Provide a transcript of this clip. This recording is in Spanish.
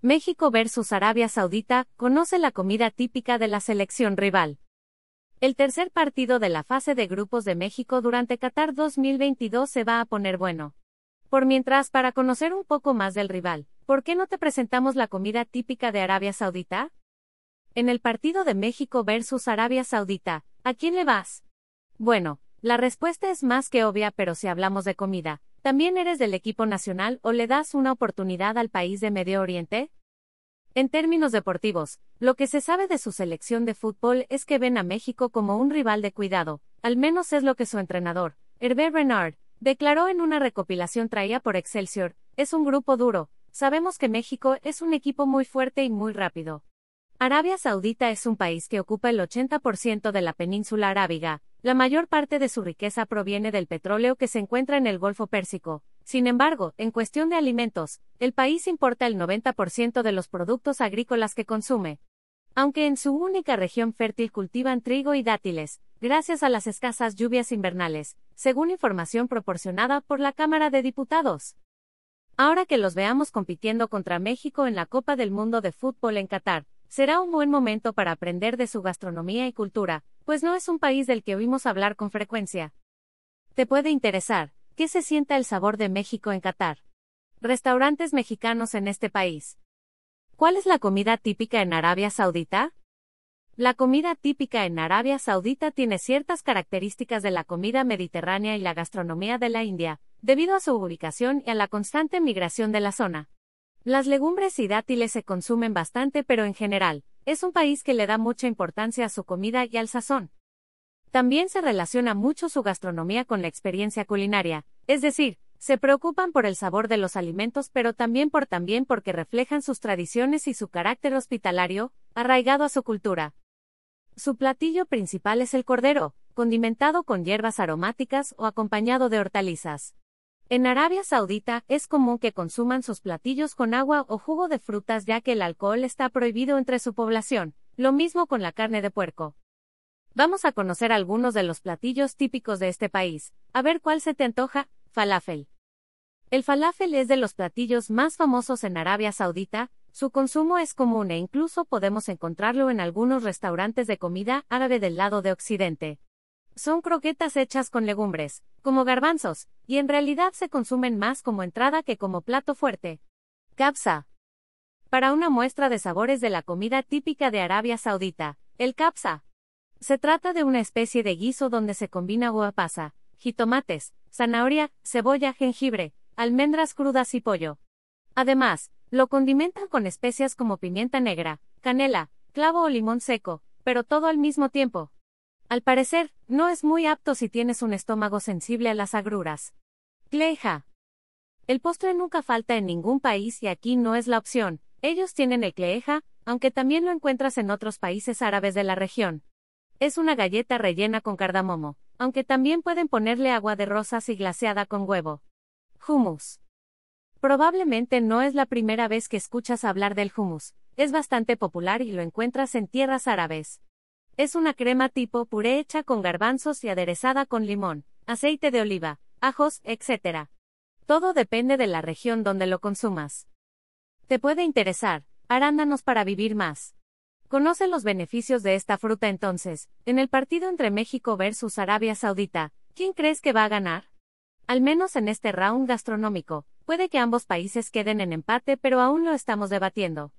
México versus Arabia Saudita, conoce la comida típica de la selección rival. El tercer partido de la fase de grupos de México durante Qatar 2022 se va a poner bueno. Por mientras, para conocer un poco más del rival, ¿por qué no te presentamos la comida típica de Arabia Saudita? En el partido de México versus Arabia Saudita, ¿a quién le vas? Bueno, la respuesta es más que obvia, pero si hablamos de comida, ¿también eres del equipo nacional o le das una oportunidad al país de Medio Oriente? En términos deportivos, lo que se sabe de su selección de fútbol es que ven a México como un rival de cuidado, al menos es lo que su entrenador, Hervé Renard, declaró en una recopilación traída por Excelsior, es un grupo duro, sabemos que México es un equipo muy fuerte y muy rápido. Arabia Saudita es un país que ocupa el 80% de la península arábiga, la mayor parte de su riqueza proviene del petróleo que se encuentra en el Golfo Pérsico. Sin embargo, en cuestión de alimentos, el país importa el 90% de los productos agrícolas que consume. Aunque en su única región fértil cultivan trigo y dátiles, gracias a las escasas lluvias invernales, según información proporcionada por la Cámara de Diputados. Ahora que los veamos compitiendo contra México en la Copa del Mundo de Fútbol en Qatar, será un buen momento para aprender de su gastronomía y cultura, pues no es un país del que oímos hablar con frecuencia. Te puede interesar, ¿qué se sienta el sabor de México en Qatar? Restaurantes mexicanos en este país. ¿Cuál es la comida típica en Arabia Saudita? La comida típica en Arabia Saudita tiene ciertas características de la comida mediterránea y la gastronomía de la India, debido a su ubicación y a la constante migración de la zona. Las legumbres y dátiles se consumen bastante, pero en general, es un país que le da mucha importancia a su comida y al sazón. También se relaciona mucho su gastronomía con la experiencia culinaria, es decir, se preocupan por el sabor de los alimentos, pero también por también porque reflejan sus tradiciones y su carácter hospitalario, arraigado a su cultura. Su platillo principal es el cordero, condimentado con hierbas aromáticas o acompañado de hortalizas. En Arabia Saudita es común que consuman sus platillos con agua o jugo de frutas ya que el alcohol está prohibido entre su población, lo mismo con la carne de puerco. Vamos a conocer algunos de los platillos típicos de este país, a ver cuál se te antoja, falafel. El falafel es de los platillos más famosos en Arabia Saudita, su consumo es común e incluso podemos encontrarlo en algunos restaurantes de comida árabe del lado de Occidente. Son croquetas hechas con legumbres, como garbanzos, y en realidad se consumen más como entrada que como plato fuerte. Capsa. Para una muestra de sabores de la comida típica de Arabia Saudita, el capsa. Se trata de una especie de guiso donde se combina uva pasa, jitomates, zanahoria, cebolla, jengibre, almendras crudas y pollo. Además, lo condimentan con especias como pimienta negra, canela, clavo o limón seco, pero todo al mismo tiempo. Al parecer, no es muy apto si tienes un estómago sensible a las agruras. Cleja. El postre nunca falta en ningún país y aquí no es la opción. Ellos tienen el cleja, aunque también lo encuentras en otros países árabes de la región. Es una galleta rellena con cardamomo, aunque también pueden ponerle agua de rosas y glaseada con huevo. Hummus. Probablemente no es la primera vez que escuchas hablar del hummus. Es bastante popular y lo encuentras en tierras árabes. Es una crema tipo puré hecha con garbanzos y aderezada con limón, aceite de oliva, ajos, etc. Todo depende de la región donde lo consumas. Te puede interesar, arándanos para vivir más. Conoce los beneficios de esta fruta entonces, en el partido entre México versus Arabia Saudita, ¿quién crees que va a ganar? Al menos en este round gastronómico, puede que ambos países queden en empate pero aún lo estamos debatiendo.